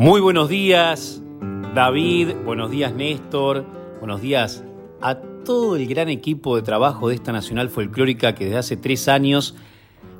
Muy buenos días, David, buenos días, Néstor, buenos días a todo el gran equipo de trabajo de esta Nacional Folclórica que desde hace tres años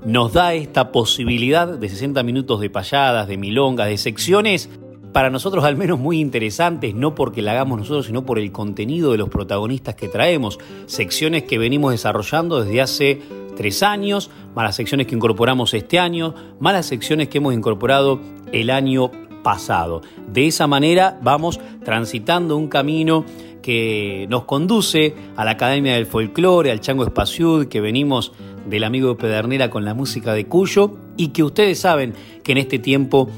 nos da esta posibilidad de 60 minutos de payadas, de milongas, de secciones, para nosotros al menos muy interesantes, no porque la hagamos nosotros, sino por el contenido de los protagonistas que traemos, secciones que venimos desarrollando desde hace tres años, más las secciones que incorporamos este año, más las secciones que hemos incorporado el año pasado. De esa manera vamos transitando un camino que nos conduce a la Academia del Folclore, al Chango Espaciud, que venimos del amigo Pedernera con la música de Cuyo y que ustedes saben que en este tiempo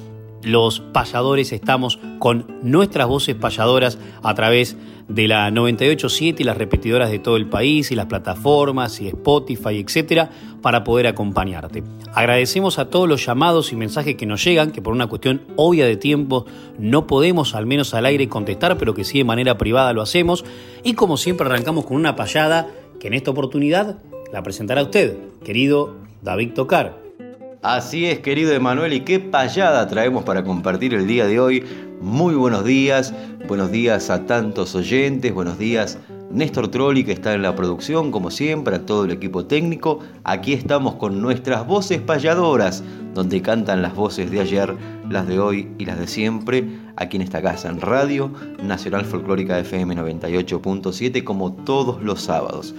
los payadores estamos con nuestras voces payadoras a través de la 987 y las repetidoras de todo el país y las plataformas y Spotify, etcétera, para poder acompañarte. Agradecemos a todos los llamados y mensajes que nos llegan, que por una cuestión obvia de tiempo no podemos al menos al aire contestar, pero que sí de manera privada lo hacemos. Y como siempre arrancamos con una payada que en esta oportunidad la presentará usted, querido David Tocar. Así es, querido Emanuel, y qué payada traemos para compartir el día de hoy. Muy buenos días, buenos días a tantos oyentes, buenos días Néstor Trolli que está en la producción, como siempre, a todo el equipo técnico. Aquí estamos con nuestras voces payadoras, donde cantan las voces de ayer, las de hoy y las de siempre, aquí en esta casa, en Radio Nacional Folclórica FM 98.7, como todos los sábados.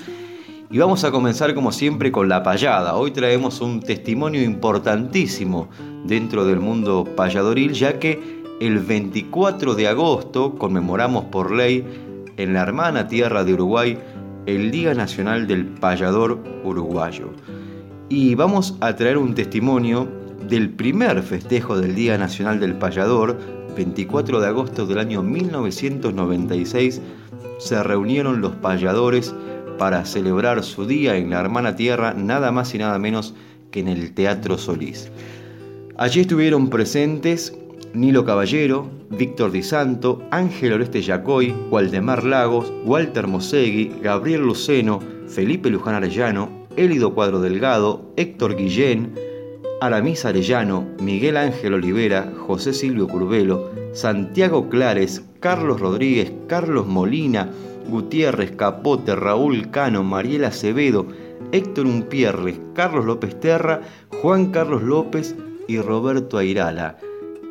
Y vamos a comenzar como siempre con la payada. Hoy traemos un testimonio importantísimo dentro del mundo payadoril, ya que el 24 de agosto conmemoramos por ley en la hermana tierra de Uruguay el Día Nacional del Payador Uruguayo. Y vamos a traer un testimonio del primer festejo del Día Nacional del Payador, 24 de agosto del año 1996, se reunieron los payadores para celebrar su día en la hermana tierra, nada más y nada menos que en el Teatro Solís. Allí estuvieron presentes Nilo Caballero, Víctor Di Santo, Ángel Oreste Yacoy, Waldemar Lagos, Walter Mosegui, Gabriel Luceno, Felipe Luján Arellano, Élido Cuadro Delgado, Héctor Guillén, Aramis Arellano, Miguel Ángel Olivera, José Silvio Curvelo, Santiago Clares, Carlos Rodríguez, Carlos Molina, Gutiérrez, Capote, Raúl Cano, Mariela Acevedo, Héctor Umpierre, Carlos López Terra, Juan Carlos López y Roberto Airala.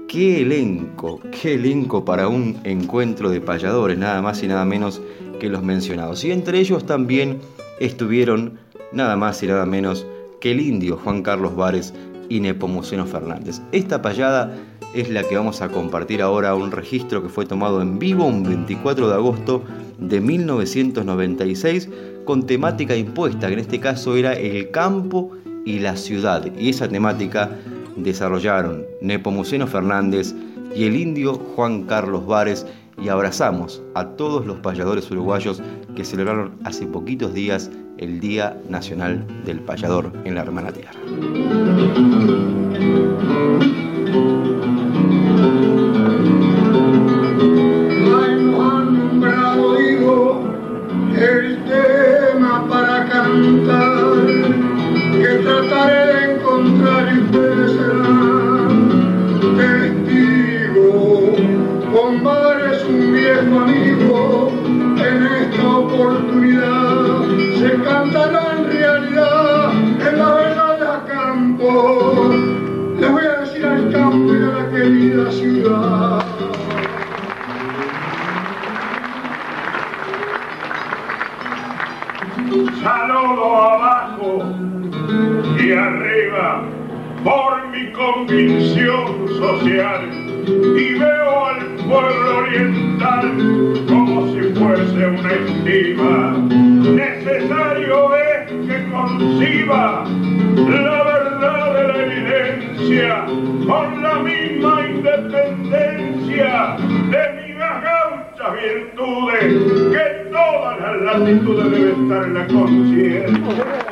Qué elenco, qué elenco para un encuentro de payadores, nada más y nada menos que los mencionados. Y entre ellos también estuvieron nada más y nada menos que el indio Juan Carlos Vares y Nepomuceno Fernández. Esta payada es la que vamos a compartir ahora, un registro que fue tomado en vivo un 24 de agosto de 1996 con temática impuesta, que en este caso era el campo y la ciudad. Y esa temática desarrollaron Nepomuceno Fernández y el indio Juan Carlos Vares y abrazamos a todos los payadores uruguayos que celebraron hace poquitos días el Día Nacional del Payador en la Hermana Tierra. Cantar que trataré saludo abajo y arriba por mi convicción social y veo al pueblo oriental como si fuese una estima. Necesario es que conciba la verdad de la evidencia con la misma independencia de mis gauchas virtudes que Ahora la actitud debe estar en la conciencia.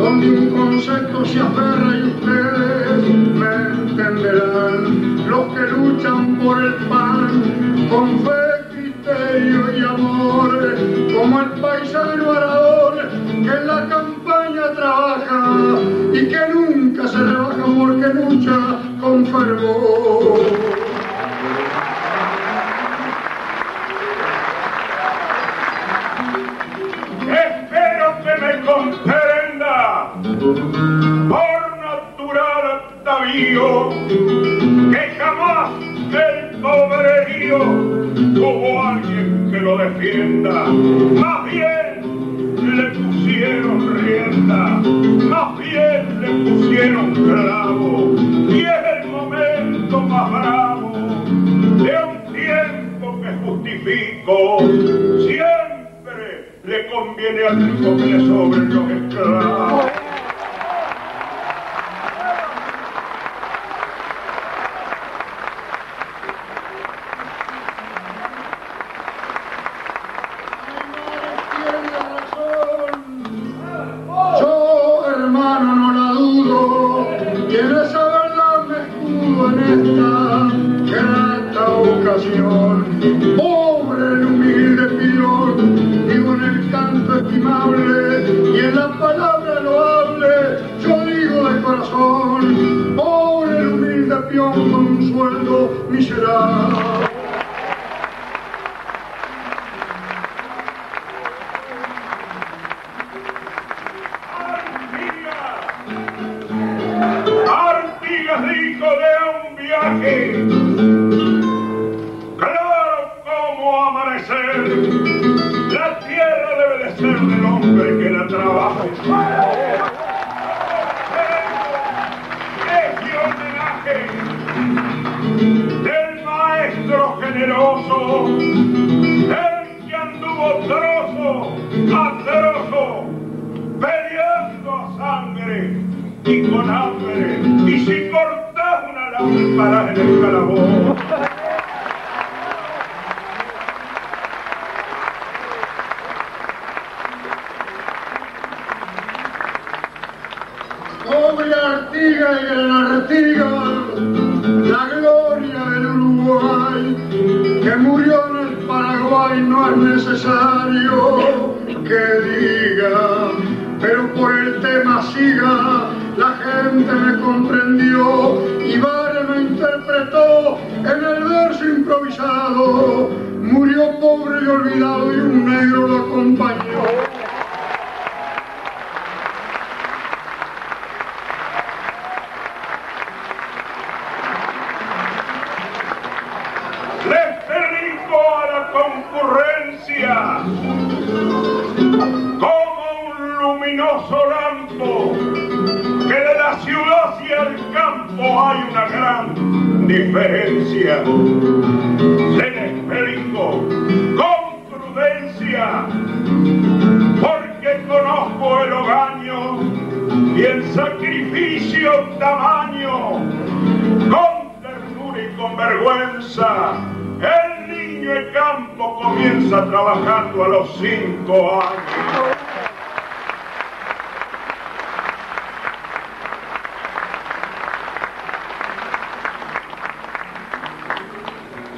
donde un concepto se aferra y ustedes me entenderán, los que luchan por el pan, con fe, criterio y amor, como el paisano arador que en la campaña trabaja y que nunca se rebaja porque lucha con fervor. jamás el pobre como alguien que lo defienda. aqui. Que murió en el Paraguay, no es necesario que diga, pero por el tema siga, la gente me comprendió y Vare me interpretó en el verso improvisado, murió pobre y olvidado y un negro lo acompañó. Con vergüenza. El niño de campo comienza trabajando a los cinco años.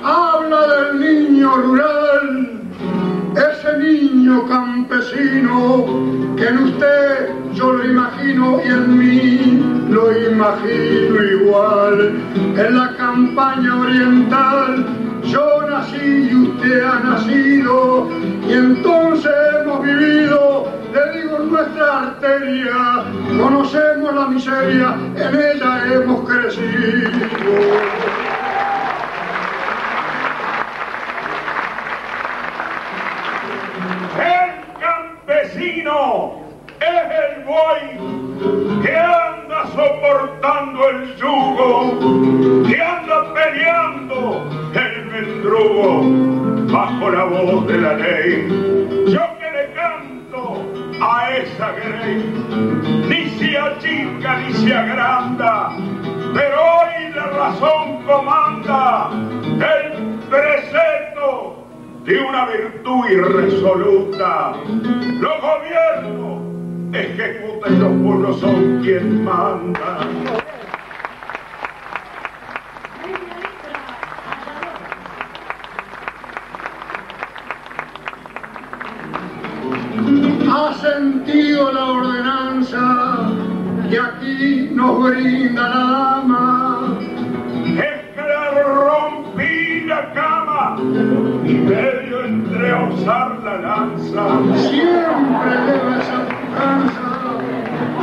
Habla del niño rural, ese niño campesino que en usted yo lo imagino y en mí lo imagino igual. En la campaña oriental. Yo nací y usted ha nacido. Y entonces hemos vivido, le digo nuestra arteria, conocemos la miseria, en ella hemos crecido. El campesino es el buey que anda soportando el yugo, peleando el mendrugo bajo la voz de la ley. Yo que le canto a esa grey, ni se achica ni se agranda, pero hoy la razón comanda el precepto de una virtud irresoluta. Los gobiernos ejecutan y los pueblos son quien manda. Nos brinda la dama. Es que le rompí la cama y medio entre a usar la lanza. Siempre lleva esa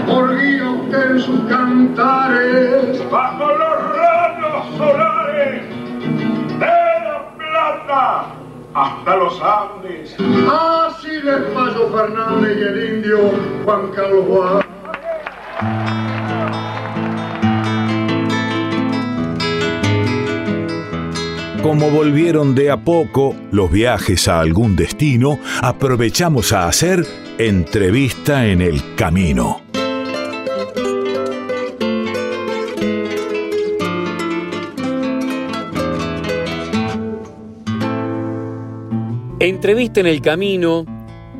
por guía usted en sus cantares. Bajo los rayos solares de la plata hasta los Andes. Así les pasó Fernández y el indio Juan Carlos Juan. Como volvieron de a poco los viajes a algún destino, aprovechamos a hacer entrevista en el camino. Entrevista en el camino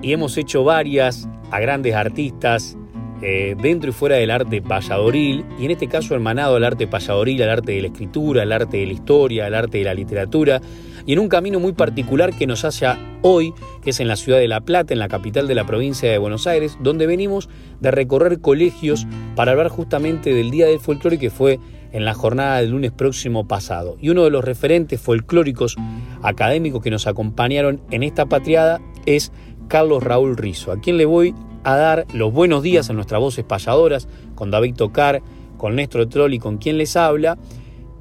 y hemos hecho varias a grandes artistas eh, dentro y fuera del arte payadoril y en este caso hermanado al arte payadoril, al arte de la escritura, al arte de la historia, al arte de la literatura y en un camino muy particular que nos hace hoy, que es en la ciudad de La Plata, en la capital de la provincia de Buenos Aires, donde venimos de recorrer colegios para hablar justamente del Día del Folclore que fue en la jornada del lunes próximo pasado. Y uno de los referentes folclóricos académicos que nos acompañaron en esta patriada es Carlos Raúl Rizo, a quien le voy a dar los buenos días a nuestras voces payadoras, con David Tocar, con Néstor Troll y con quien les habla,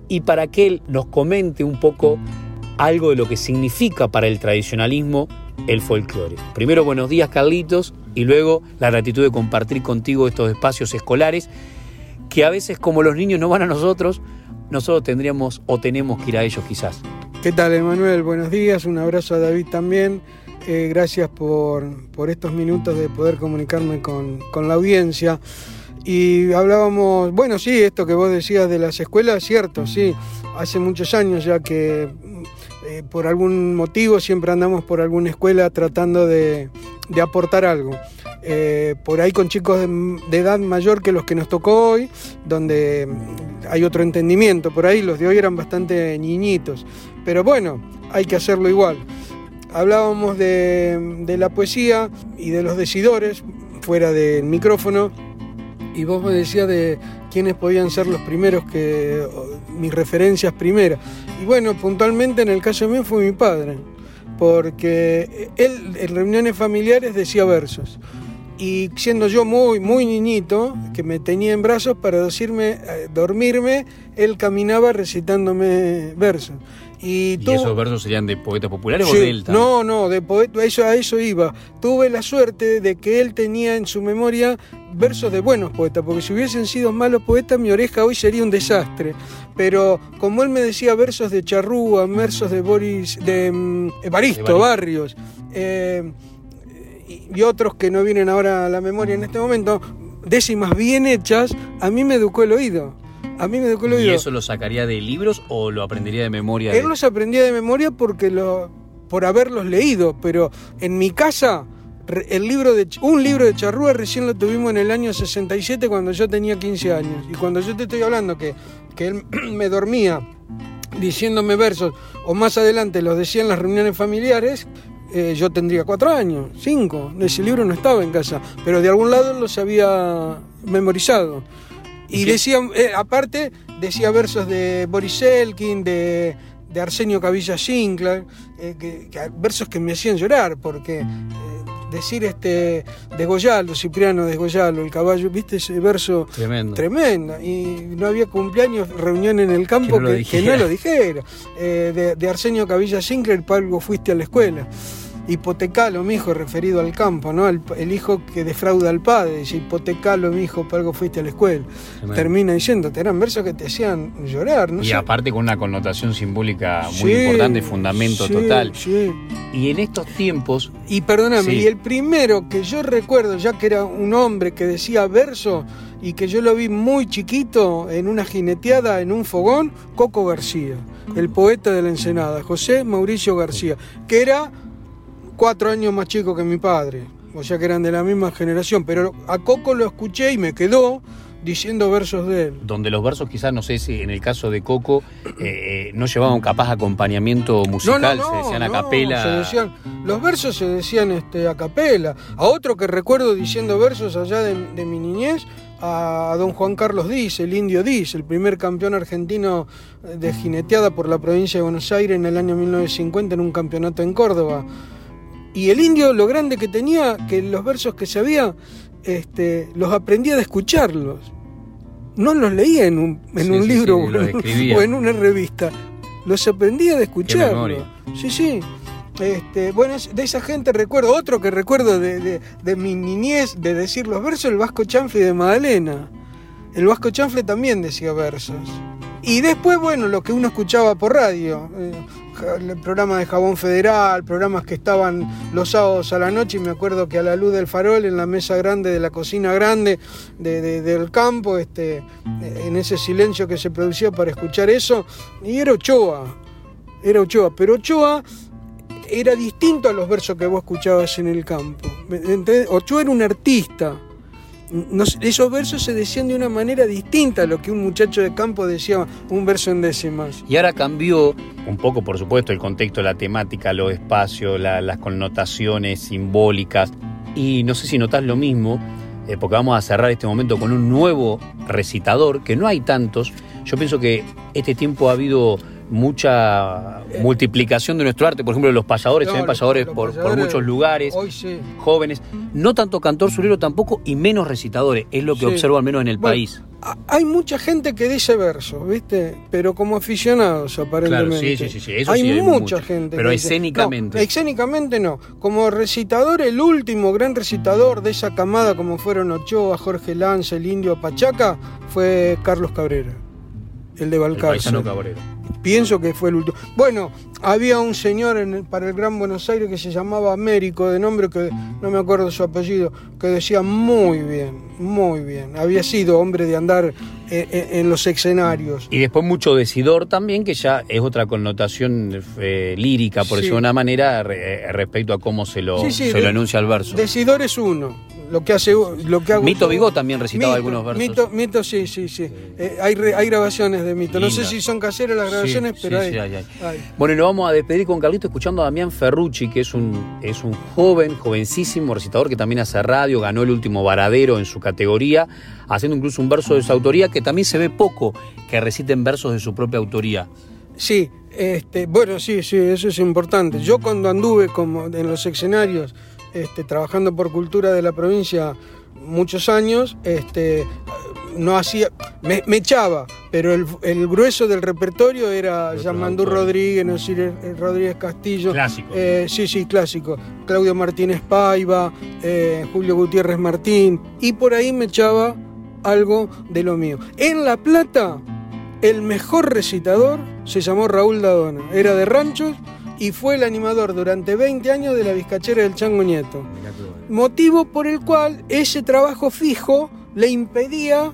y para que él nos comente un poco algo de lo que significa para el tradicionalismo el folclore. Primero, buenos días Carlitos, y luego la gratitud de compartir contigo estos espacios escolares que a veces como los niños no van a nosotros, nosotros tendríamos o tenemos que ir a ellos quizás. ¿Qué tal, Emanuel? Buenos días, un abrazo a David también. Eh, gracias por, por, estos minutos de poder comunicarme con, con, la audiencia. Y hablábamos, bueno, sí, esto que vos decías de las escuelas, cierto, sí, hace muchos años ya que eh, por algún motivo siempre andamos por alguna escuela tratando de, de aportar algo. Eh, por ahí con chicos de, de, edad mayor que los que nos tocó hoy, donde hay otro entendimiento. Por ahí los de hoy eran bastante niñitos. Pero bueno, hay que hacerlo igual. Hablábamos de, la poesía y de los decidores fuera del micrófono. Y vos me decías de quiénes podían ser los primeros que mis referencias primeras. Y bueno, puntualmente en el caso mío fue mi padre porque él en reuniones familiares decía versos. Y siendo yo muy, muy niñito, que me tenía en brazos para decirme, eh, dormirme, él caminaba recitándome versos. ¿Y, esos versos serían de poetas populares o de él No, no, de poeta, eso, a eso iba. Tuve la suerte de que él tenía en su memoria versos de buenos poetas, porque si hubiesen sido malos poetas, mi oreja hoy sería un desastre. Pero como él me decía versos de Charrúa, versos de Boris, de mm, Evaristo, Barrios, eh, y otros que no vienen ahora a la memoria en este momento, décimas bien hechas, a mí me educó el oído. A mí me educó el oído. ¿Y eso lo sacaría de libros o lo aprendería de memoria? Él los aprendía de memoria porque lo, por haberlos leído, pero en mi casa el libro de, un libro de Charrúa recién lo tuvimos en el año 67 cuando yo tenía 15 años. Y cuando yo te estoy hablando que, que él me dormía diciéndome versos, o más adelante los decía en las reuniones familiares, eh, yo tendría cuatro años, cinco. Ese libro no estaba en casa, pero de algún lado los había memorizado. Y decía, eh, aparte, decía versos de Boris Elkin, de, Arsenio Cavilla Sinclair, eh, que, versos que me hacían llorar, porque decir este Goyalo, Cipriano Goyalo, el caballo, viste ese verso tremendo. tremendo. Y no había cumpleaños, reunión en el campo que no lo dijera. de, de, Arsenio Cavilla Sinclair, para algo fuiste a la escuela hipotecalo, mi hijo, referido al campo, ¿no? El, hijo que defrauda al padre, dice, hipotecalo, mi hijo, para algo fuiste a la escuela. Termina diciendo, eran versos que te hacían llorar, ¿no? Y aparte con una connotación simbólica muy importante, fundamento total. Y en estos tiempos. Y perdóname, y el primero que yo recuerdo, ya que era un hombre que decía verso y que yo lo vi muy chiquito en una jineteada en un fogón, Coco García, el poeta de la Ensenada, José Mauricio García, que era cuatro años más chico que mi padre, o sea que eran de la misma generación, pero a Coco lo escuché y me quedó diciendo versos de él. Donde los versos quizás, no sé si en el caso de Coco, eh, eh, no llevaban capaz acompañamiento musical, se decían a capela. los versos se decían este, a capela. A otro que recuerdo diciendo versos allá de, de mi niñez, a don Juan Carlos Diz, el indio Diz, el primer campeón argentino de jineteada por la provincia de Buenos Aires en el año 1950 en un campeonato en Córdoba. Y el indio lo grande que tenía, que los versos que sabía, este, los aprendía de escucharlos. No los leía en un, en un libro o en una revista. Los aprendía de escucharlos. Sí, sí. Este, bueno, de esa gente recuerdo, otro que recuerdo de, mi niñez, de decir los versos, el Vasco Chanfle de Magdalena. El Vasco Chanfle también decía versos. Y después, bueno, lo que uno escuchaba por radio. Eh, el programa de Jabón Federal, programas que estaban los sábados a la noche y me acuerdo que a la luz del farol en la mesa grande de la cocina grande del campo, este, en ese silencio que se producía para escuchar eso, y era Ochoa, era Ochoa, pero Ochoa era distinto a los versos que vos escuchabas en el campo. Ochoa era un artista esos versos se decían de una manera distinta a lo que un muchacho de campo decía un verso en décimas. Y ahora cambió un poco, por supuesto, el contexto, la temática, los espacios, las connotaciones simbólicas. Y no sé si notás lo mismo, eh, porque vamos a cerrar este momento con un nuevo recitador, que no hay tantos. Yo pienso que este tiempo ha habido mucha multiplicación de nuestro arte. Por ejemplo, los payadores, se ven payadores, por, muchos lugares, jóvenes. No tanto cantor surero tampoco y menos recitadores, es lo que observo al menos en el país. Hay mucha gente que dice versos, ¿viste? Pero como aficionados, aparentemente. sí, sí, sí, hay, mucha gente. Pero escénicamente. escénicamente no. Como recitador, el último gran recitador de esa camada, como fueron Ochoa, Jorge Lanza, el Indio Pachaca, fue Carlos Cabrera, el de Balcarce. El Cabrera pienso que fue el último. Bueno, había un señor en para el Gran Buenos Aires que se llamaba Américo, de nombre que no me acuerdo su apellido, que decía muy bien, muy bien. Había sido hombre de andar eh, eh, en, los escenarios. Y después mucho decidor también, que ya es otra connotación eh, lírica, por decirlo de una manera, respecto a cómo se lo, se lo enuncia el verso. Decidor es uno lo que hace lo que hago Mito Vigó también recitaba algunos versos. Mito, Mito sí, sí, sí. Eh, hay, hay grabaciones de Mito. No sé si son caseras las grabaciones, pero hay, Bueno, y nos vamos a despedir con Carlito escuchando a Damián Ferrucci, que es un, es un joven, jovencísimo recitador que también hace radio, ganó el último varadero en su categoría, haciendo incluso un verso de su autoría, que también se ve poco que reciten versos de su propia autoría. Sí, este, bueno, sí, sí, eso es importante. Yo cuando anduve como en los escenarios, este, trabajando por cultura de la provincia muchos años, este, no hacía, me, echaba, pero el, grueso del repertorio era Yamandú Rodríguez, Nosir Rodríguez Castillo. Clásico. Eh, sí, sí, clásico. Claudio Martínez Paiva, eh, Julio Gutiérrez Martín, y por ahí me echaba algo de lo mío. En La Plata, el mejor recitador se llamó Raúl Dadona, era de ranchos y fue el animador durante 20 años de la Vizcachera del Chango Nieto. Motivo por el cual ese trabajo fijo le impedía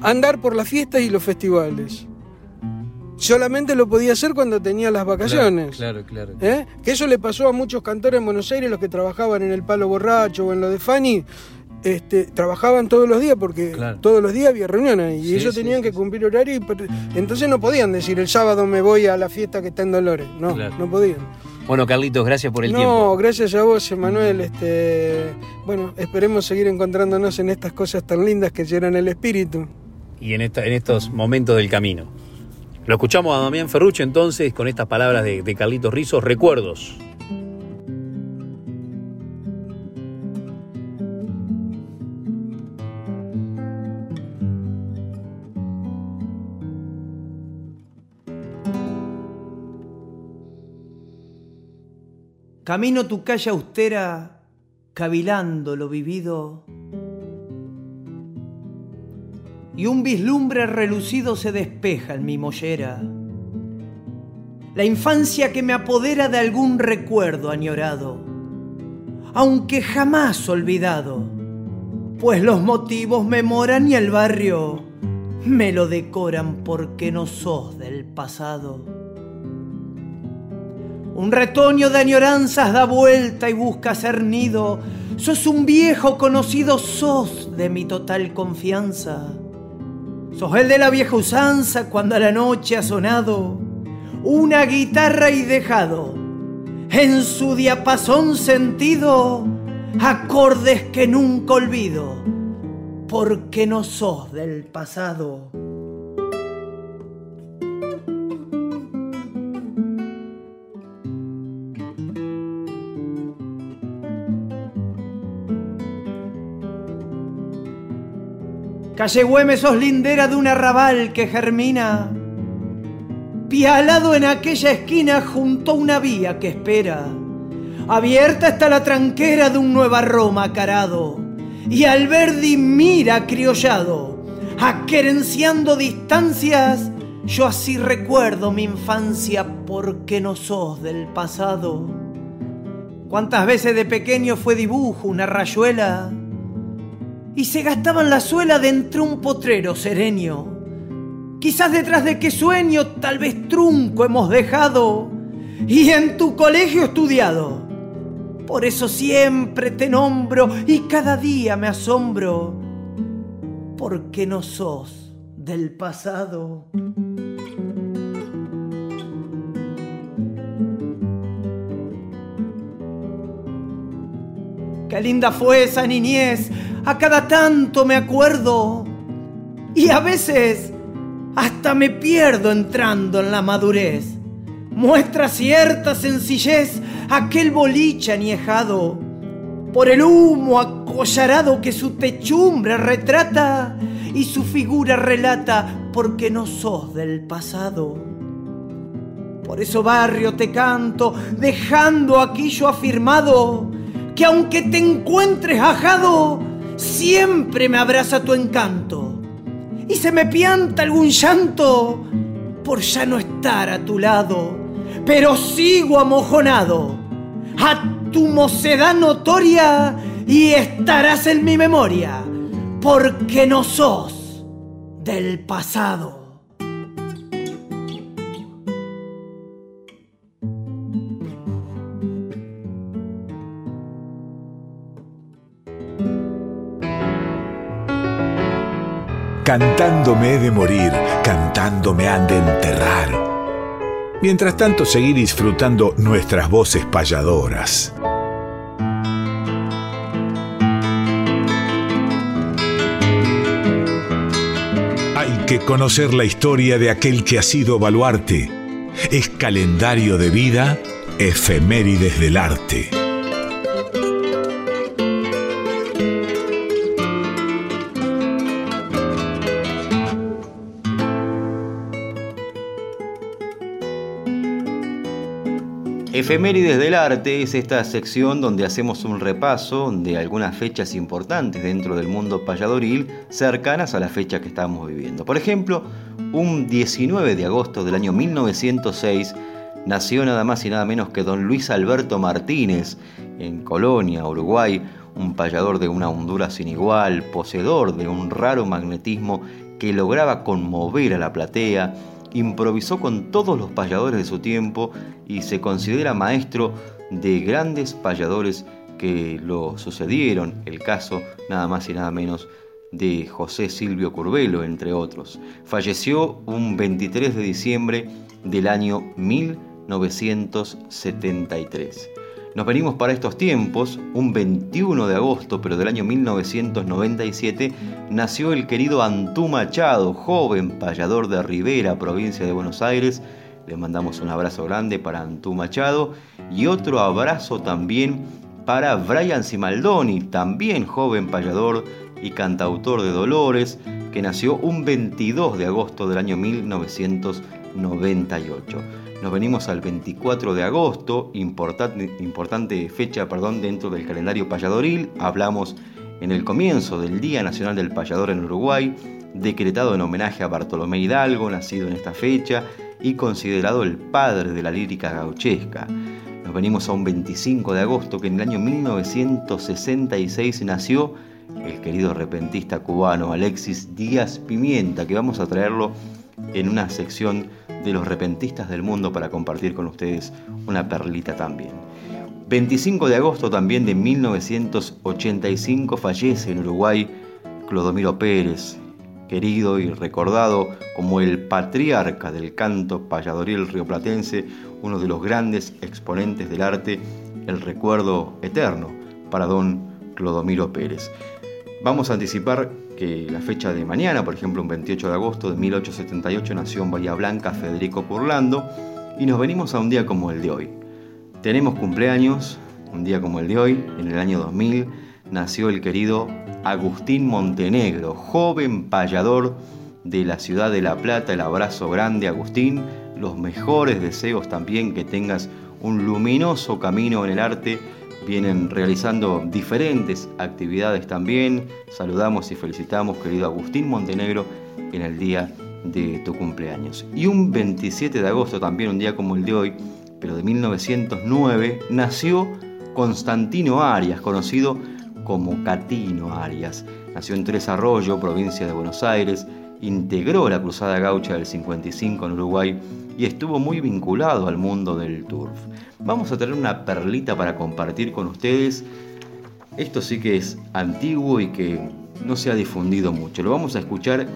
andar por las fiestas y los festivales. Solamente lo podía hacer cuando tenía las vacaciones. Claro, claro. ¿Eh? Que eso le pasó a muchos cantores en Buenos Aires, los que trabajaban en el Palo Borracho o en lo de Fanny. Este, trabajaban todos los días porque todos los días había reuniones y ellos tenían que cumplir horario y entonces no podían decir el sábado me voy a la fiesta que está en Dolores. No, no podían. Bueno, Carlitos, gracias por el tiempo. No, gracias a vos, Emanuel. Este, bueno, esperemos seguir encontrándonos en estas cosas tan lindas que llenan el espíritu. Y en, esta, en estos momentos del camino. Lo escuchamos a Damián Ferruccio entonces con estas palabras de, de Carlitos Rizos, recuerdos. Camino tu calle austera, cavilando lo vivido, y un vislumbre relucido se despeja en mi mollera. La infancia que me apodera de algún recuerdo añorado, aunque jamás olvidado, pues los motivos me moran y el barrio me lo decoran porque no sos del pasado. Un retoño de añoranzas da vuelta y busca ser nido. Sos un viejo conocido, sos de mi total confianza. Sos el de la vieja usanza cuando a la noche ha sonado una guitarra y dejado en su diapasón sentido acordes que nunca olvido porque no sos del pasado. Calle Güemes sos lindera de un arrabal que germina. Pialado en aquella esquina junto a una vía que espera. Abierta está la tranquera de un Nueva Roma carado. Y Alberdi mira criollado, aquerenciando distancias. Yo así recuerdo mi infancia porque no sos del pasado. ¿Cuántas veces de pequeño fue dibujo una rayuela? Y se gastaban la suela dentro un potrero serenio. Quizás detrás de qué sueño, tal vez trunco hemos dejado y en tu colegio estudiado. Por eso siempre te nombro y cada día me asombro, porque no sos del pasado. Qué linda fue esa niñez, a cada tanto me acuerdo. Y a veces hasta me pierdo entrando en la madurez. Muestra cierta sencillez aquel boliche añejado por el humo acollarado que su techumbre retrata y su figura relata porque no sos del pasado. Por eso barrio te canto, dejando aquí yo afirmado que aunque te encuentres ajado, siempre me abraza tu encanto. Y se me pianta algún llanto por ya no estar a tu lado, pero sigo amojonado a tu mocedad notoria y estarás en mi memoria, porque no sos del pasado. Cantándome he de morir, cantándome han de enterrar. Mientras tanto, seguí disfrutando nuestras voces payadoras. Hay que conocer la historia de aquel que ha sido baluarte, es calendario de vida, efemérides del arte. Efemérides del Arte es esta sección donde hacemos un repaso de algunas fechas importantes dentro del mundo payadoril cercanas a la fecha que estamos viviendo. Por ejemplo, un 19 de agosto del año 1906 nació nada más y nada menos que don Luis Alberto Martínez en Colonia, Uruguay, un payador de una hondura sin igual, poseedor de un raro magnetismo que lograba conmover a la platea, improvisó con todos los payadores de su tiempo y se considera maestro de grandes payadores que lo sucedieron, el caso nada más y nada menos de José Silvio Curvelo, entre otros. Falleció un 23 de diciembre del año 1973. Nos venimos para estos tiempos, un 21 de agosto, pero del año 1997, nació el querido Antú Machado, joven payador de Rivera, provincia de Buenos Aires. Le mandamos un abrazo grande para Antú Machado y otro abrazo también para Brian Simaldoni, también joven payador y cantautor de Dolores, que nació un 22 de agosto del año 1998. Nos venimos al 24 de agosto, importante, fecha perdón, dentro del calendario payadoril. Hablamos en el comienzo del Día Nacional del Payador en Uruguay, decretado en homenaje a Bartolomé Hidalgo, nacido en esta fecha y considerado el padre de la lírica gauchesca. Nos venimos a un 25 de agosto que en el año 1966 nació el querido repentista cubano Alexis Díaz Pimienta, que vamos a traerlo en una sección de los repentistas del mundo para compartir con ustedes una perlita también. 25 de agosto también de 1985 fallece en Uruguay Clodomiro Pérez, querido y recordado como el patriarca del canto payadoril rioplatense, uno de los grandes exponentes del arte, el recuerdo eterno para don Clodomiro Pérez. Vamos a anticipar que la fecha de mañana, por ejemplo, un 28 de agosto de 1878, nació en Bahía Blanca Federico Purlando y nos venimos a un día como el de hoy. Tenemos cumpleaños, un día como el de hoy, en el año 2000, nació el querido Agustín Montenegro, joven payador de la ciudad de La Plata. El abrazo grande, Agustín. Los mejores deseos también que tengas un luminoso camino en el arte vienen realizando diferentes actividades también. Saludamos y felicitamos, querido Agustín Montenegro, en el día de tu cumpleaños. Y un 27 de agosto, también un día como el de hoy, pero de 1909, nació Constantino Arias, conocido como Catino Arias. Nació en Tres Arroyo, provincia de Buenos Aires, integró la Cruzada Gaucha del 55 en Uruguay y estuvo muy vinculado al mundo del turf. Vamos a tener una perlita para compartir con ustedes. Esto sí que es antiguo y que no se ha difundido mucho. Lo vamos a escuchar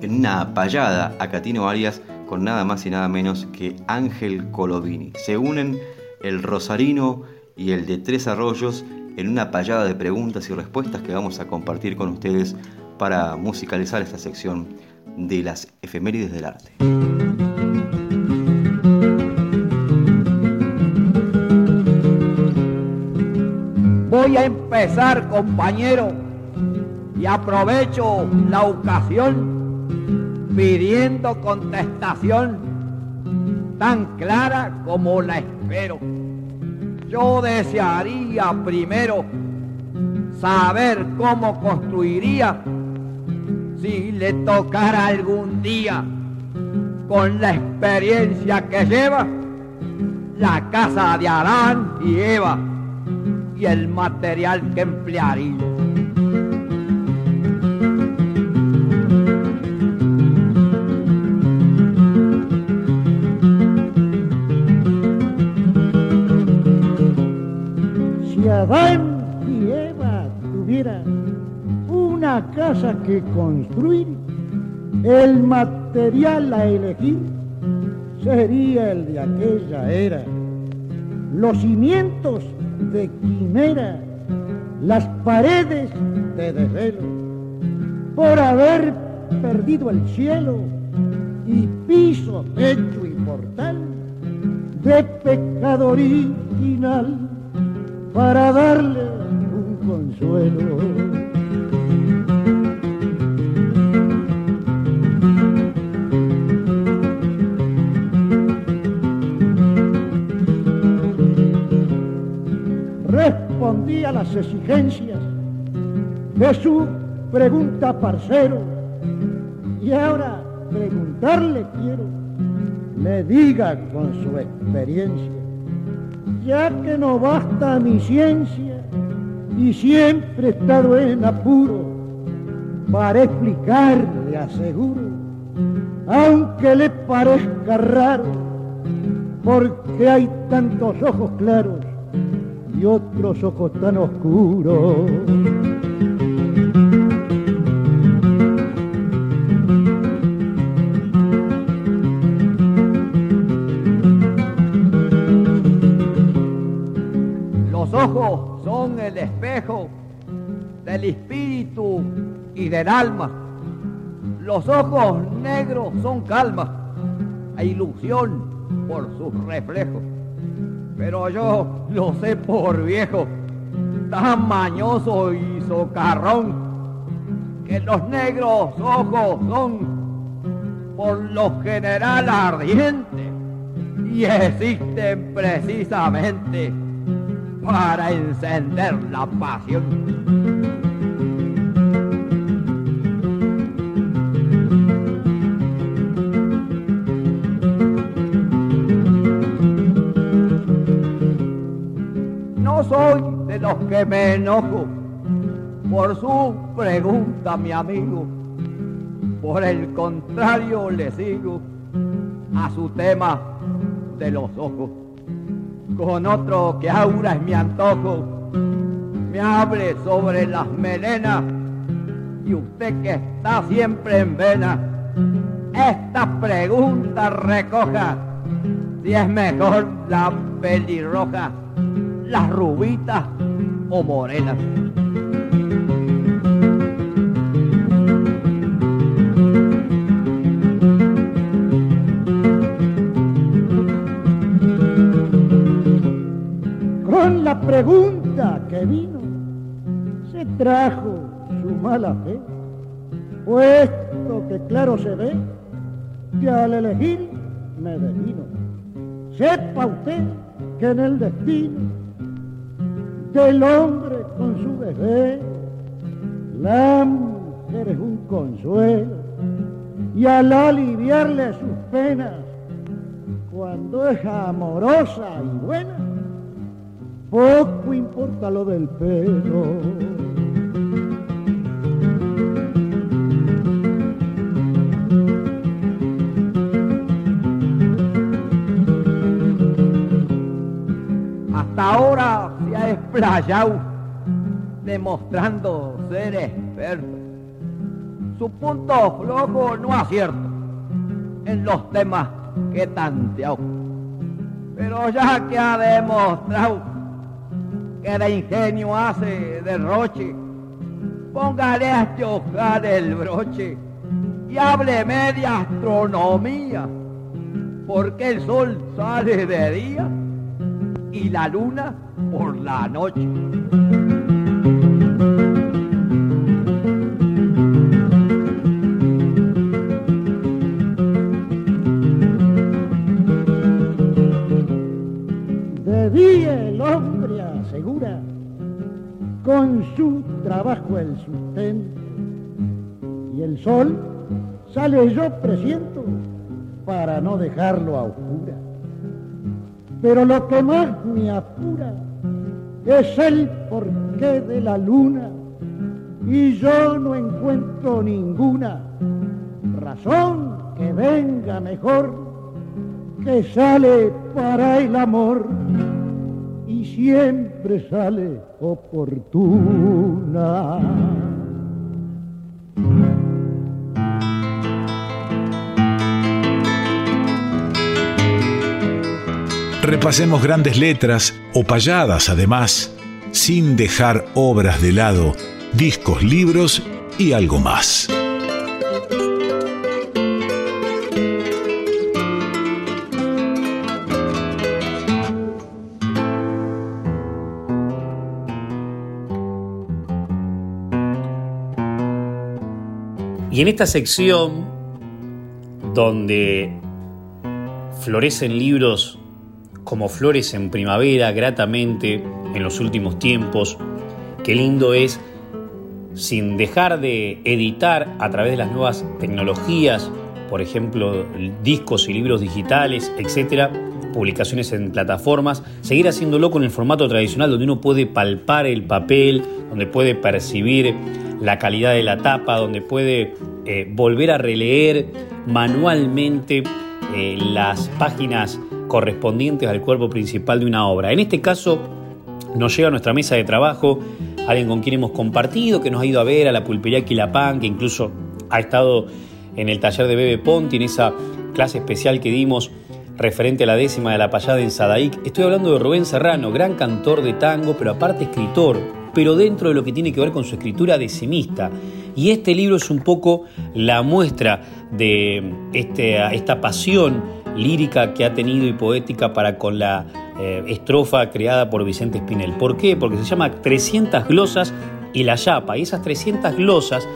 en una payada a Catino Arias con nada más y nada menos que Ángel Colovini. Se unen el Rosarino y el de Tres Arroyos en una payada de preguntas y respuestas que vamos a compartir con ustedes para musicalizar esta sección de las efemérides del arte. Voy a empezar, compañero, y aprovecho la ocasión pidiendo contestación tan clara como la espero. Yo desearía primero saber cómo construiría si le tocara algún día con la experiencia que lleva la casa de Adán y Eva el material que emplearía. Si Adán y Eva tuvieran una casa que construir, el material a elegir sería el de aquella era. Los cimientos de quimera, las paredes de desvelo, por haber perdido el cielo y piso, techo y mortal de pecado original para darle un consuelo. A las exigencias de su pregunta parcero. Y ahora preguntarle quiero, me diga con su experiencia ya que no basta mi ciencia y siempre he estado en apuro para explicarle, aseguro, aunque le parezca raro, porque hay tantos ojos claros y otros ojos tan oscuros. ojos son el espejo del espíritu y del alma. Los ojos negros son calma e ilusión por sus reflejos. Pero yo lo sé por viejo, tan mañoso y socarrón, que los negros ojos son por lo general ardientes y existen precisamente para encender la pasión. Los que me enojo por su pregunta, mi amigo. Por el contrario, le sigo a su tema de los ojos con otro que aura es mi antojo, me hable sobre las melenas y usted que está siempre en vena, esta pregunta recoja si es mejor la pelirroja, las rubitas o morenas. la pregunta que vino se trajo su mala fe, puesto que claro se ve que al elegir me devino. Sepa usted que en el destino del hombre con su bebé, la mujer es un consuelo y al aliviarle sus penas, cuando es amorosa y buena, poco importa lo del pelo. Hasta ahora explayado demostrando ser experto. Su punto flojo no acierto en los temas que tanteado. Pero ya que ha demostrado que de ingenio hace derroche. Póngale a chocar el broche y hable media astronomía, porque el sol sale de día y la luna por la noche. De día el hombre asegura con su trabajo el sustento y el sol sale yo presiento para no dejarlo a oscura. Pero lo que más me apura es el porqué de la luna y yo no encuentro ninguna razón que venga mejor que sale para el amor y siempre sale oportuna. Repasemos grandes letras o payadas además, sin dejar obras de lado, discos, libros y algo más. Y en esta sección, donde florecen libros como flores en primavera, gratamente, en los últimos tiempos, qué lindo es, sin dejar de editar a través de las nuevas tecnologías, por ejemplo, discos y libros digitales, etcétera, publicaciones en plataformas, seguir haciéndolo con el formato tradicional donde uno puede palpar el papel, donde puede percibir la calidad de la tapa, donde puede eh, volver a releer manualmente eh, las páginas correspondientes al cuerpo principal de una obra. En este caso, nos llega a nuestra mesa de trabajo alguien con quien hemos compartido, que nos ha ido a ver a la pulpería Quilapán, que incluso ha estado en el taller de Bebe Ponti, en esa clase especial que dimos referente a la décima de la payada en Sadaic. Estoy hablando de Rubén Serrano, gran cantor de tango, pero aparte escritor, pero dentro de lo que tiene que ver con su escritura decimista. Y este libro es un poco la muestra de este, esta pasión lírica que ha tenido y poética para con la eh, estrofa creada por Vicente Espinel. ¿Por qué? Porque se llama 300 glosas y la chapa. Y esas 300 glosas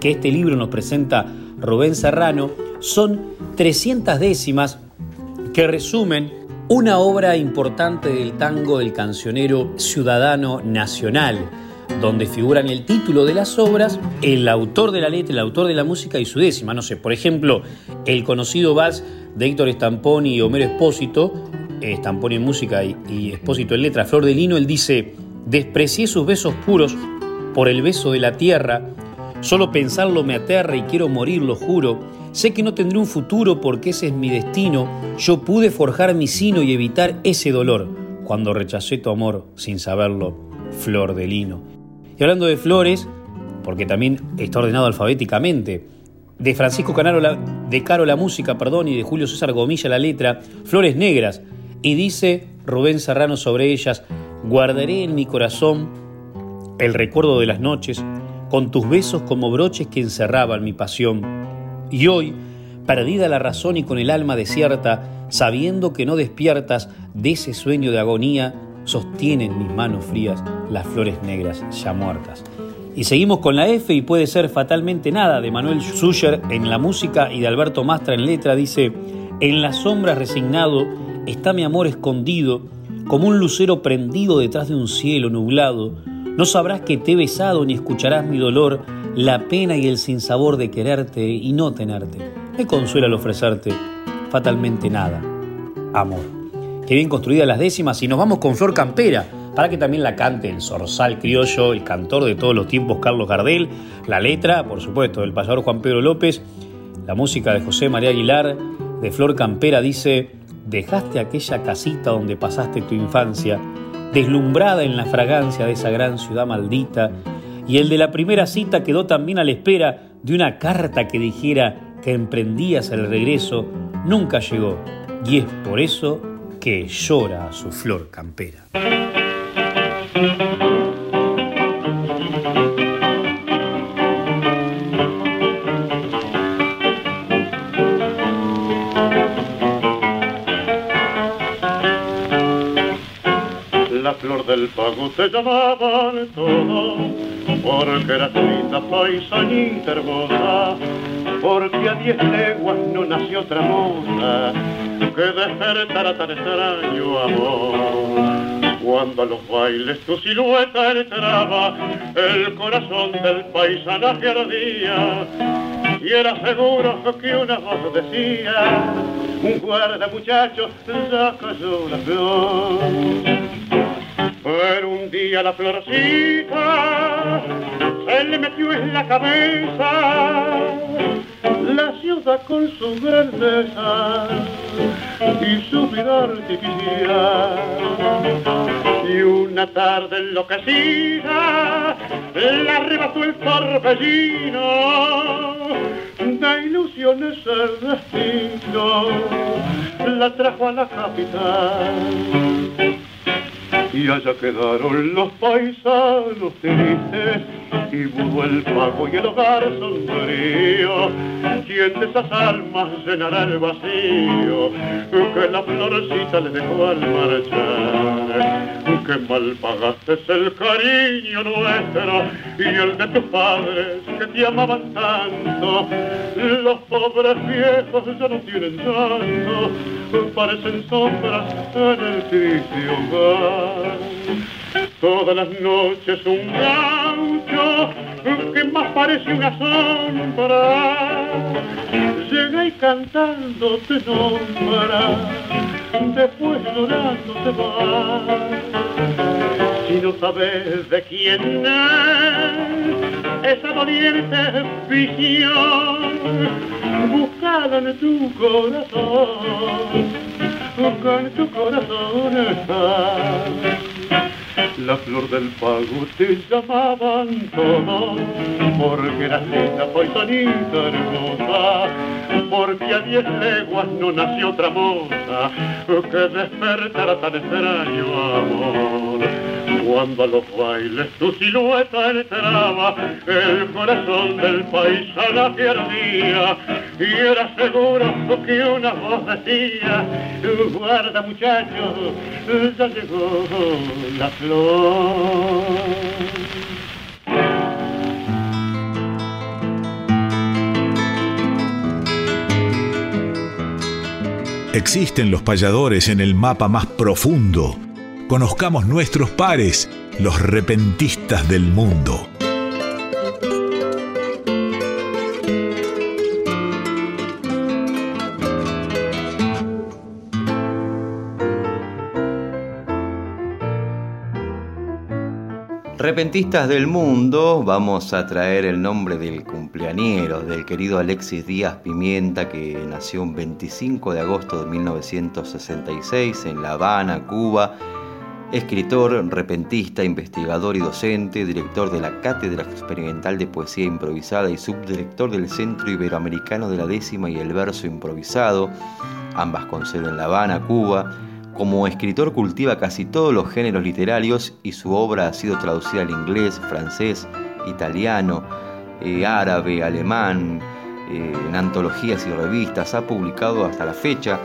que este libro nos presenta Rubén Serrano son 300 décimas que resumen una obra importante del tango del cancionero ciudadano nacional, donde figuran el título de las obras, el autor de la letra, el autor de la música y su décima. No sé, por ejemplo, el conocido vals de Héctor Stamponi y Homero Espósito, Stamponi en música y, y Espósito en letra, Flor de Lino, él dice, desprecié sus besos puros por el beso de la tierra, Solo pensarlo me aterra y quiero morir, lo juro. Sé que no tendré un futuro porque ese es mi destino. Yo pude forjar mi sino y evitar ese dolor cuando rechacé tu amor sin saberlo, flor de lino. Y hablando de flores, porque también está ordenado alfabéticamente, de Francisco Canaro de Caro la música, perdón, y de Julio César Gomilla la letra, flores negras. Y dice Rubén Serrano sobre ellas, guardaré en mi corazón el recuerdo de las noches, con tus besos como broches que encerraban mi pasión. Y hoy, perdida la razón y con el alma desierta, sabiendo que no despiertas de ese sueño de agonía, sostienen mis manos frías las flores negras ya muertas. Y seguimos con la F y puede ser fatalmente nada de Manuel Sucher en la música y de Alberto Mastra en letra. Dice, en las sombras resignado está mi amor escondido, como un lucero prendido detrás de un cielo nublado, no sabrás que te he besado ni escucharás mi dolor, la pena y el sinsabor de quererte y no tenerte. Me consuela al ofrecerte fatalmente nada. Amor. Qué bien construidas las décimas y nos vamos con Flor Campera para que también la cante el zorzal criollo, el cantor de todos los tiempos Carlos Gardel, la letra, por supuesto, del payador Juan Pedro López, la música de José María Aguilar, de Flor Campera dice, dejaste aquella casita donde pasaste tu infancia, deslumbrada en la fragancia de esa gran ciudad maldita, y el de la primera cita quedó también a la espera de una carta que dijera que emprendías el regreso, nunca llegó, y es por eso que llora a su flor campera. flor del pago te llamaban todo, porque eras linda paisanita hermosa, porque a diez leguas no nació otra moza que despertara tan extraño amor. Cuando a los bailes tu silueta entraba, el corazón del paisanaje ardía, y era seguro que una voz decía, un guarda muchacho, ya cayó la flor. Pero un día la florcita se le metió en la cabeza la ciudad con su grandeza y su vida artificial. Y una tarde enloquecida la arrebató el torbellino de ilusiones el destino, la trajo a la capital y allá quedaron los paisanos tristes y mudó el pago y el hogar sombrío. ¿Quién de esas almas llenará el vacío que la florcita le dejó al marchar? que mal pagaste el cariño nuestro y el de tus padres que te amaban tanto. Los pobres viejos ya no tienen tanto, parecen sombras en el triste hogar. Todas las noches un que más parece una sombra llega y cantando te nombra después llorando te va. Si no sabes de quién es esa doliente visión, búscala en tu corazón, en tu corazón está. La flor del pago te llamaban todos, porque eras linda, poisanita hermosa, porque a diez leguas no nació otra moza que despertara tan extraño amor. Cuando a los bailes tu silueta entraba, el corazón del paisano ardía, y era seguro que una voz decía, guarda muchacho, ya llegó la flor. Existen los payadores en el mapa más profundo. Conozcamos nuestros pares, los repentistas del mundo. Repentistas del mundo, vamos a traer el nombre del cumpleañero, del querido Alexis Díaz Pimienta, que nació un 25 de agosto de 1966 en La Habana, Cuba. Escritor, repentista, investigador y docente, director de la Cátedra Experimental de Poesía Improvisada y subdirector del Centro Iberoamericano de la Décima y el Verso Improvisado, ambas con sede en La Habana, Cuba como escritor cultiva casi todos los géneros literarios y su obra ha sido traducida al inglés, francés, italiano, eh, árabe, alemán, eh, en antologías y revistas. Ha publicado hasta la fecha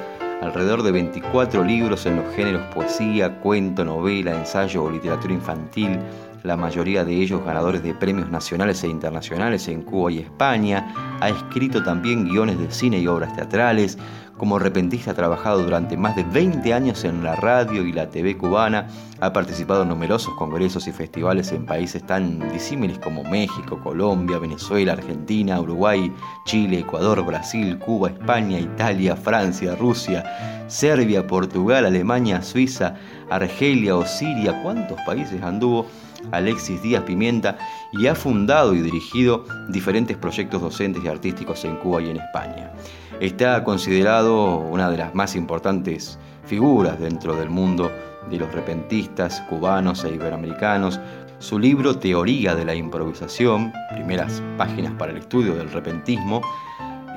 alrededor de 24 libros en los géneros poesía, cuento, novela, ensayo o literatura infantil, la mayoría de ellos ganadores de premios nacionales e internacionales en Cuba y España. Ha escrito también guiones de cine y obras teatrales, como repentista ha trabajado durante más de 20 años en la radio y la TV cubana, ha participado en numerosos congresos y festivales en países tan disímiles como México, Colombia, Venezuela, Argentina, Uruguay, Chile, Ecuador, Brasil, Cuba, España, Italia, Francia, Rusia, Serbia, Portugal, Alemania, Suiza, Argelia o Siria. ¿Cuántos países anduvo? Alexis Díaz Pimienta y ha fundado y dirigido diferentes proyectos docentes y artísticos en Cuba y en España. Está considerado una de las más importantes figuras dentro del mundo de los repentistas cubanos e iberoamericanos. Su libro Teoría de la Improvisación, primeras páginas para el estudio del repentismo,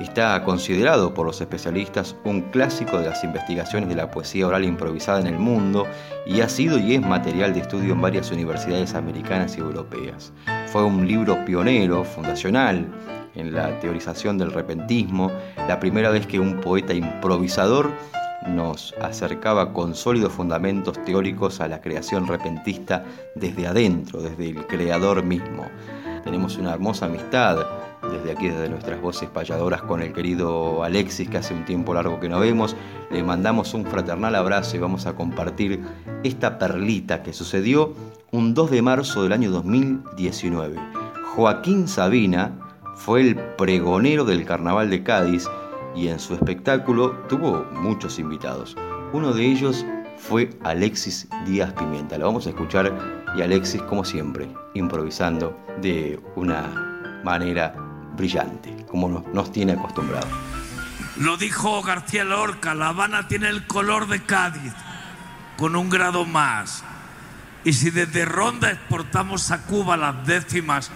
está considerado por los especialistas un clásico de las investigaciones de la poesía oral improvisada en el mundo y ha sido y es material de estudio en varias universidades americanas y europeas. Fue un libro pionero, fundacional, en la teorización del repentismo, la primera vez que un poeta improvisador nos acercaba con sólidos fundamentos teóricos a la creación repentista desde adentro, desde el creador mismo. Tenemos una hermosa amistad desde aquí, desde nuestras voces payadoras con el querido Alexis, que hace un tiempo largo que no vemos. Le mandamos un fraternal abrazo y vamos a compartir esta perlita que sucedió un 2 de marzo del año 2019. Joaquín Sabina, fue el pregonero del Carnaval de Cádiz y en su espectáculo tuvo muchos invitados. Uno de ellos fue Alexis Díaz Pimienta. Lo vamos a escuchar y Alexis, como siempre, improvisando de una manera brillante, como nos tiene acostumbrados. Lo dijo García Lorca, La Habana tiene el color de Cádiz, con un grado más. Y si desde Ronda exportamos a Cuba las décimas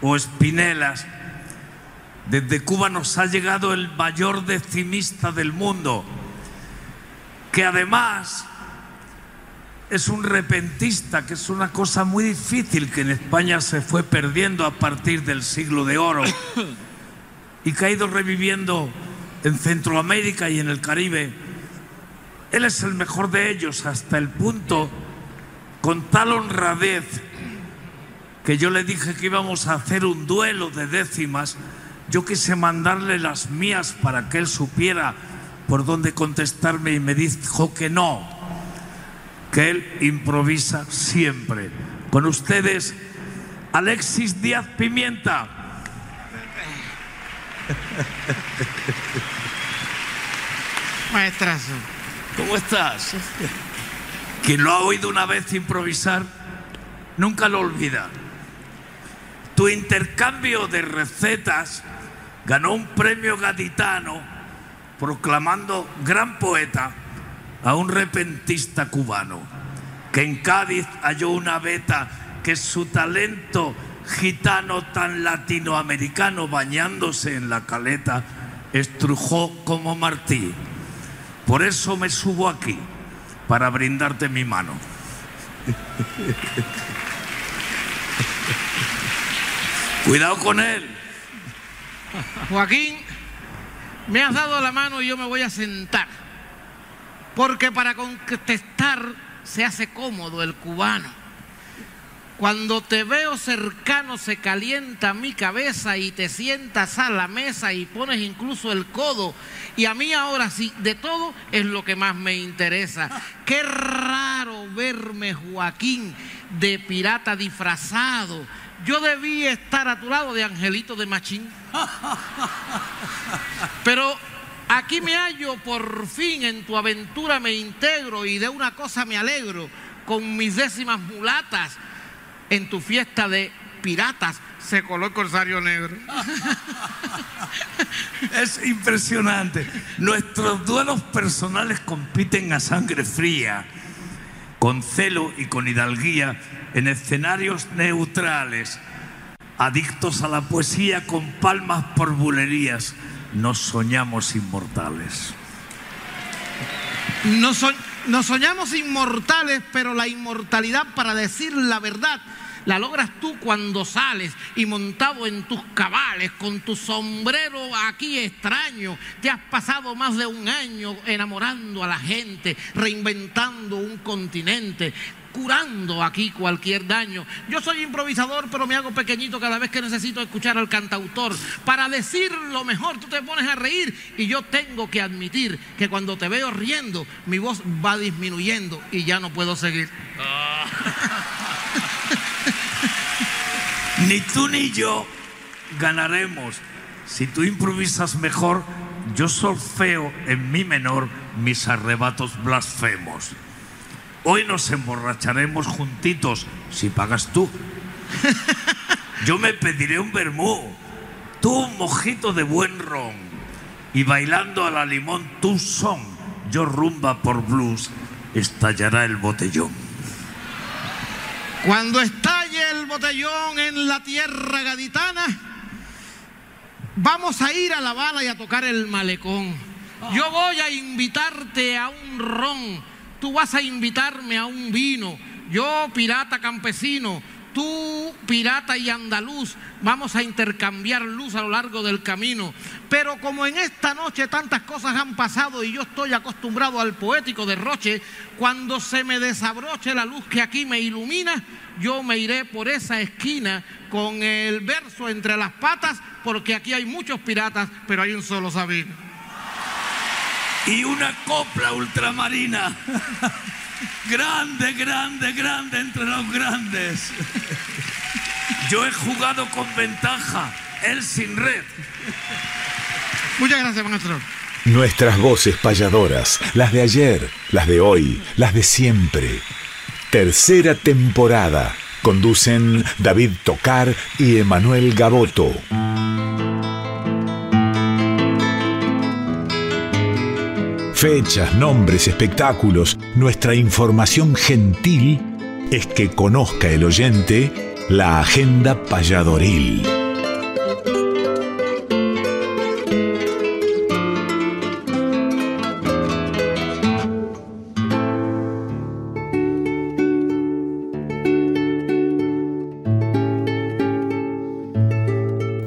o espinelas, desde Cuba nos ha llegado el mayor decimista del mundo, que además es un repentista, que es una cosa muy difícil que en España se fue perdiendo a partir del siglo de oro y que ha ido reviviendo en Centroamérica y en el Caribe. Él es el mejor de ellos hasta el punto con tal honradez que yo le dije que íbamos a hacer un duelo de décimas, yo quise mandarle las mías para que él supiera por dónde contestarme y me dijo que no, que él improvisa siempre. Con ustedes, Alexis Díaz Pimienta. Maestrazo. ¿Cómo estás? Quien lo ha oído una vez improvisar, nunca lo olvida. Tu intercambio de recetas ganó un premio gaditano proclamando gran poeta a un repentista cubano que en Cádiz halló una beta que su talento gitano tan latinoamericano bañándose en la caleta estrujó como Martí. Por eso me subo aquí, para brindarte mi mano. Cuidado con él. Joaquín, me has dado la mano y yo me voy a sentar. Porque para contestar se hace cómodo el cubano. Cuando te veo cercano se calienta mi cabeza y te sientas a la mesa y pones incluso el codo. Y a mí ahora sí, de todo es lo que más me interesa. Qué raro verme, Joaquín, de pirata disfrazado. Yo debí estar a tu lado de Angelito de Machín. Pero aquí me hallo por fin en tu aventura me integro y de una cosa me alegro. Con mis décimas mulatas en tu fiesta de piratas se coló el corsario negro. Es impresionante. Nuestros duelos personales compiten a sangre fría, con celo y con hidalguía, en escenarios neutrales, adictos a la poesía con palmas por bulerías. Nos soñamos inmortales. Nos, so- nos soñamos inmortales, pero la inmortalidad, para decir la verdad, la logras tú cuando sales y montado en tus cabales, con tu sombrero aquí extraño. Te has pasado más de un año enamorando a la gente, reinventando un continente curando aquí cualquier daño. Yo soy improvisador, pero me hago pequeñito cada vez que necesito escuchar al cantautor. Para decir lo mejor, tú te pones a reír y yo tengo que admitir que cuando te veo riendo, mi voz va disminuyendo y ya no puedo seguir. Ni tú ni yo ganaremos. Si tú improvisas mejor, yo solfeo en mi menor mis arrebatos blasfemos. Hoy nos emborracharemos juntitos si pagas tú. Yo me pediré un vermú, tú un mojito de buen ron y bailando a la limón tu son, yo rumba por blues, estallará el botellón. Cuando estalle el botellón en la tierra gaditana, vamos a ir a La Habana y a tocar el malecón. Yo voy a invitarte a un ron, tú vas a invitarme a un vino. Yo, pirata campesino, tú, pirata y andaluz, vamos a intercambiar luz a lo largo del camino. Pero como en esta noche tantas cosas han pasado y yo estoy acostumbrado al poético derroche, cuando se me desabroche la luz que aquí me ilumina, yo me iré por esa esquina con el verso entre las patas, porque aquí hay muchos piratas, pero hay un solo Sabino. Y una copla ultramarina. grande, grande, grande entre los grandes. Yo he jugado con ventaja, él sin red. Muchas gracias, maestro. Nuestras voces payadoras, las de ayer, las de hoy, las de siempre. Tercera temporada. Conducen David Tocar y Emanuel Gaboto. Fechas, nombres, espectáculos, nuestra información gentil es que conozca el oyente la agenda payadoril.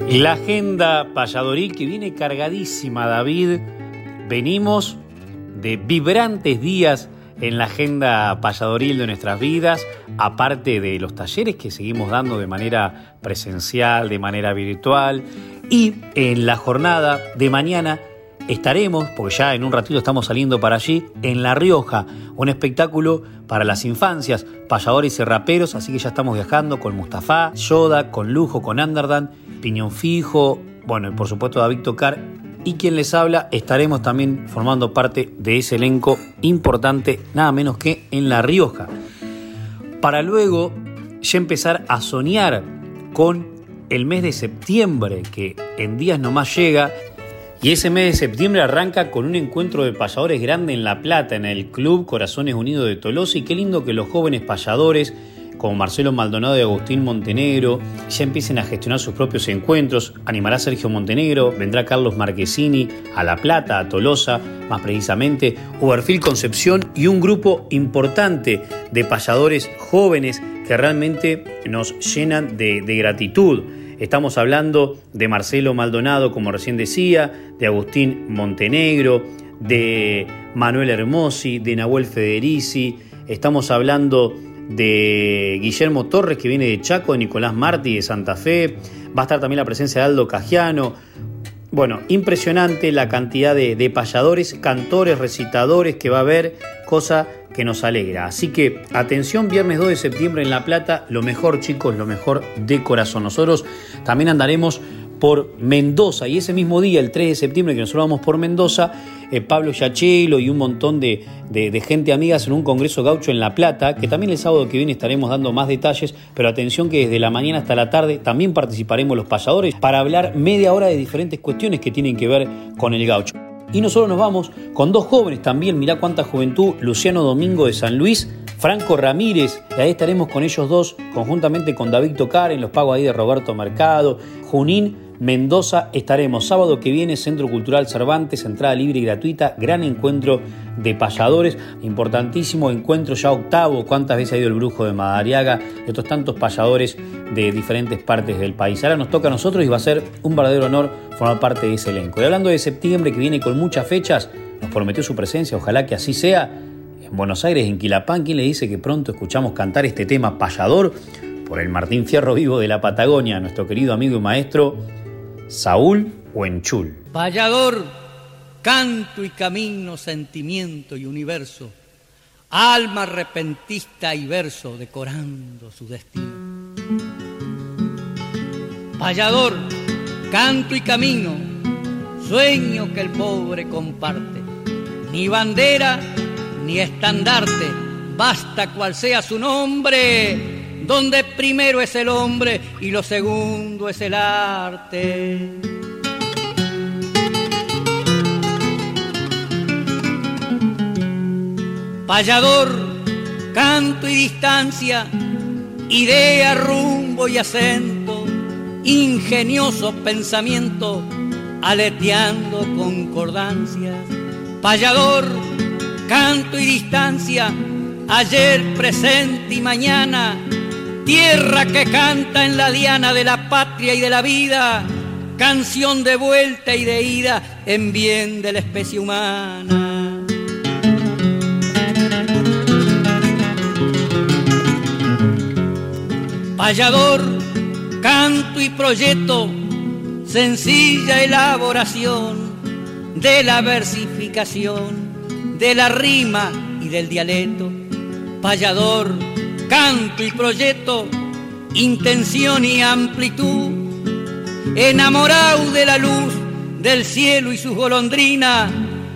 La agenda payadoril que viene cargadísima, David. Venimos de vibrantes días en la agenda payadoril de nuestras vidas, aparte de los talleres que seguimos dando de manera presencial, de manera virtual. Y en la jornada de mañana estaremos, porque ya en un ratito estamos saliendo para allí, en La Rioja, un espectáculo para las infancias, payadores y raperos, así que ya estamos viajando con Mustafa, Yoda, con Lujo, con Underdan, Piñón Fijo, bueno, y por supuesto David Tocar y quien les habla, estaremos también formando parte de ese elenco importante, nada menos que en La Rioja. Para luego ya empezar a soñar con el mes de septiembre, que en días nomás llega. Y ese mes de septiembre arranca con un encuentro de payadores grande en La Plata, en el Club Corazones Unidos de Tolosa. Y qué lindo que los jóvenes payadores como Marcelo Maldonado y Agustín Montenegro, ya empiecen a gestionar sus propios encuentros. Animará Sergio Montenegro, vendrá Carlos Marquesini a La Plata, a Tolosa, más precisamente, Uberfil Concepción y un grupo importante de payadores jóvenes que realmente nos llenan de, de gratitud. Estamos hablando de Marcelo Maldonado, como recién decía, de Agustín Montenegro, de Manuel Hermosi, de Nahuel Federici. Estamos hablando de Guillermo Torres, que viene de Chaco, de Nicolás Martí, de Santa Fe. Va a estar también la presencia de Aldo Cajiano. Bueno, impresionante la cantidad de, de payadores, cantores, recitadores que va a haber, cosa que nos alegra. Así que atención, viernes 2 de septiembre en La Plata, lo mejor chicos, lo mejor de corazón. Nosotros también andaremos por Mendoza. Y ese mismo día, el 3 de septiembre, que nosotros vamos por Mendoza, eh, Pablo Yachelo y un montón de, gente amigas en un congreso gaucho en La Plata, que también el sábado que viene estaremos dando más detalles, pero atención que desde la mañana hasta la tarde también participaremos los payadores para hablar media hora de diferentes cuestiones que tienen que ver con el gaucho. Y nosotros nos vamos con dos jóvenes también, mirá cuánta juventud, Luciano Domingo de San Luis, Franco Ramírez, y ahí estaremos con ellos dos, conjuntamente con David Tocar, en los pagos ahí de Roberto Mercado, Junín Mendoza estaremos sábado que viene, Centro Cultural Cervantes, entrada libre y gratuita, gran encuentro de payadores, importantísimo encuentro ya octavo, cuántas veces ha ido el brujo de Madariaga y otros tantos payadores de diferentes partes del país. Ahora nos toca a nosotros y va a ser un verdadero honor formar parte de ese elenco. Y hablando de septiembre que viene con muchas fechas, nos prometió su presencia, ojalá que así sea. En Buenos Aires, en Quilapán, ¿quién le dice que pronto escuchamos cantar este tema payador por el Martín Fierro Vivo de la Patagonia, nuestro querido amigo y maestro Saúl Huenchul. Vallador, canto y camino, sentimiento y universo, alma repentista y verso decorando su destino. Vallador, canto y camino, sueño que el pobre comparte, ni bandera ni estandarte, basta cual sea su nombre donde primero es el hombre y lo segundo es el arte. Payador, canto y distancia, idea, rumbo y acento, ingenioso pensamiento, aleteando concordancias. Payador, canto y distancia, ayer, presente y mañana, tierra que canta en la diana de la patria y de la vida, canción de vuelta y de ida en bien de la especie humana. Payador, canto y proyecto, sencilla elaboración de la versificación, de la rima y del dialecto. Payador, canto y proyecto, intención y amplitud, enamorado de la luz del cielo y sus golondrinas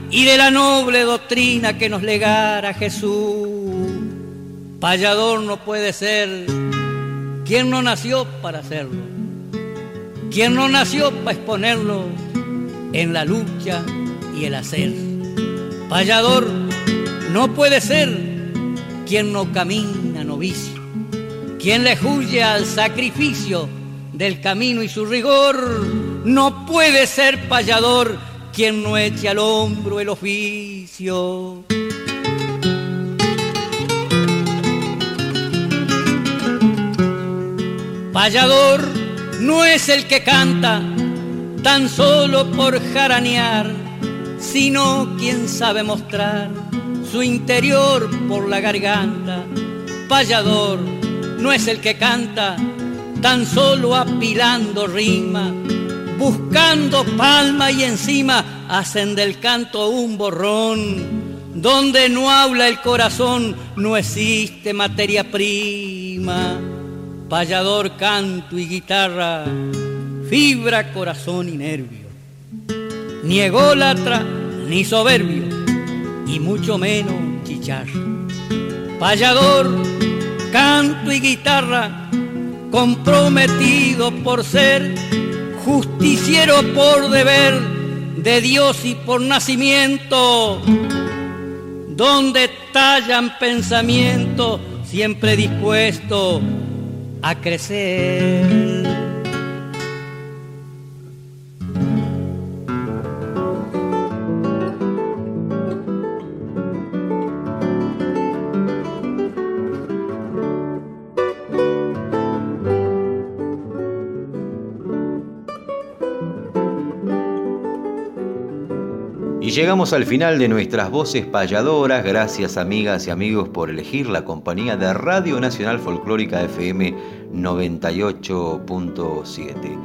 y de la noble doctrina que nos legara Jesús. Payador no puede ser quien no nació para hacerlo, quien no nació para exponerlo en la lucha y el hacer. Payador no puede ser quien no camina quien le huye al sacrificio del camino y su rigor, no puede ser payador quien no eche al hombro el oficio. Payador no es el que canta tan solo por jaranear, sino quien sabe mostrar su interior por la garganta. Payador no es el que canta, tan solo apilando rima, buscando palma y encima hacen del canto un borrón. Donde no habla el corazón no existe materia prima. Payador, canto y guitarra, fibra, corazón y nervio. Ni ególatra ni soberbio, y mucho menos chicharra. Payador, canto y guitarra, comprometido por ser justiciero por deber de Dios y por nacimiento, donde tallan pensamientos siempre dispuesto a crecer. Llegamos al final de nuestras voces payadoras. Gracias amigas y amigos por elegir la compañía de Radio Nacional Folclórica FM 98.7.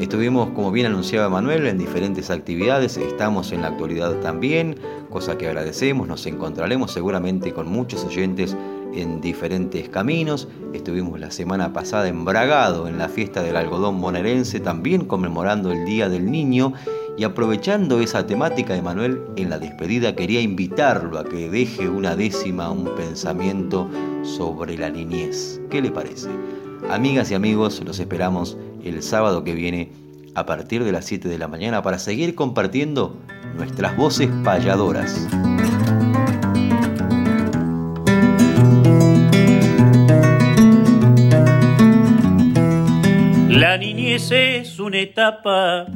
Estuvimos, como bien anunciaba Manuel, en diferentes actividades, estamos en la actualidad también, cosa que agradecemos, nos encontraremos seguramente con muchos oyentes en diferentes caminos. Estuvimos la semana pasada en Bragado, en la fiesta del algodón bonaerense, también conmemorando el Día del Niño y aprovechando esa temática de Manuel, en la despedida quería invitarlo a que deje una décima, un pensamiento sobre la niñez. ¿Qué le parece? Amigas y amigos, los esperamos el sábado que viene a partir de las 7 de la mañana para seguir compartiendo nuestras voces payadoras. La niñez es una etapa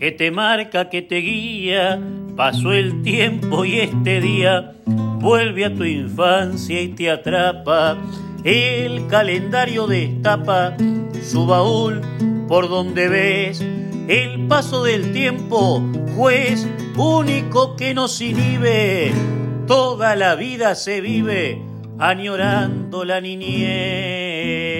que te marca, que te guía. Pasó el tiempo y este día vuelve a tu infancia y te atrapa. El calendario destapa su baúl por donde ves el paso del tiempo, juez único que nos inhibe. Toda la vida se vive añorando la niñez.